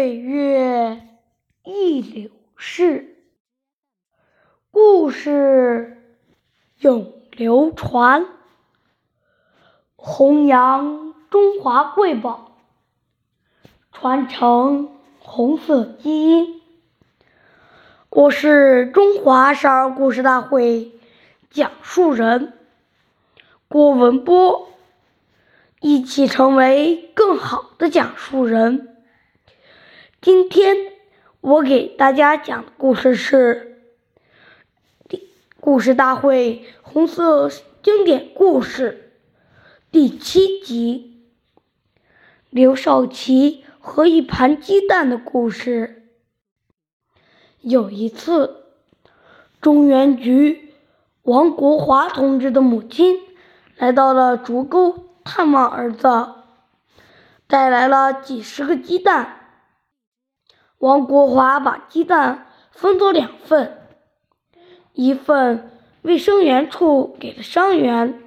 岁月易流逝，故事永流传，弘扬中华瑰宝，传承红色基因。我是中华少儿故事大会讲述人郭文波，一起成为更好的讲述人。今天我给大家讲的故事是《故事大会红色经典故事》第七集《刘少奇和一盘鸡蛋的故事》。有一次，中原局王国华同志的母亲来到了竹沟探望儿子，带来了几十个鸡蛋。王国华把鸡蛋分作两份，一份卫生员处给了伤员，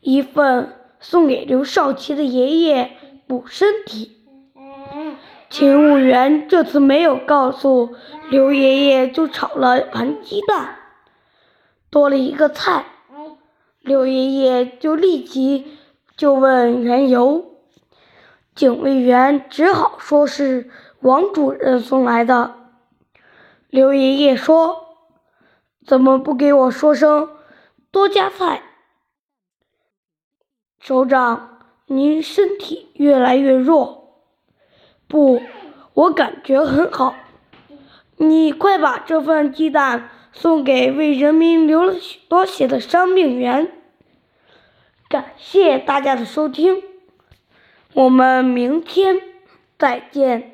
一份送给刘少奇的爷爷补身体。勤务员这次没有告诉刘爷爷，就炒了盘鸡蛋，多了一个菜。刘爷爷就立即就问缘由，警卫员只好说是。王主任送来的，刘爷爷说：“怎么不给我说声多加菜？”首长，您身体越来越弱。不，我感觉很好。你快把这份鸡蛋送给为人民流了许多血的伤病员。感谢大家的收听，我们明天再见。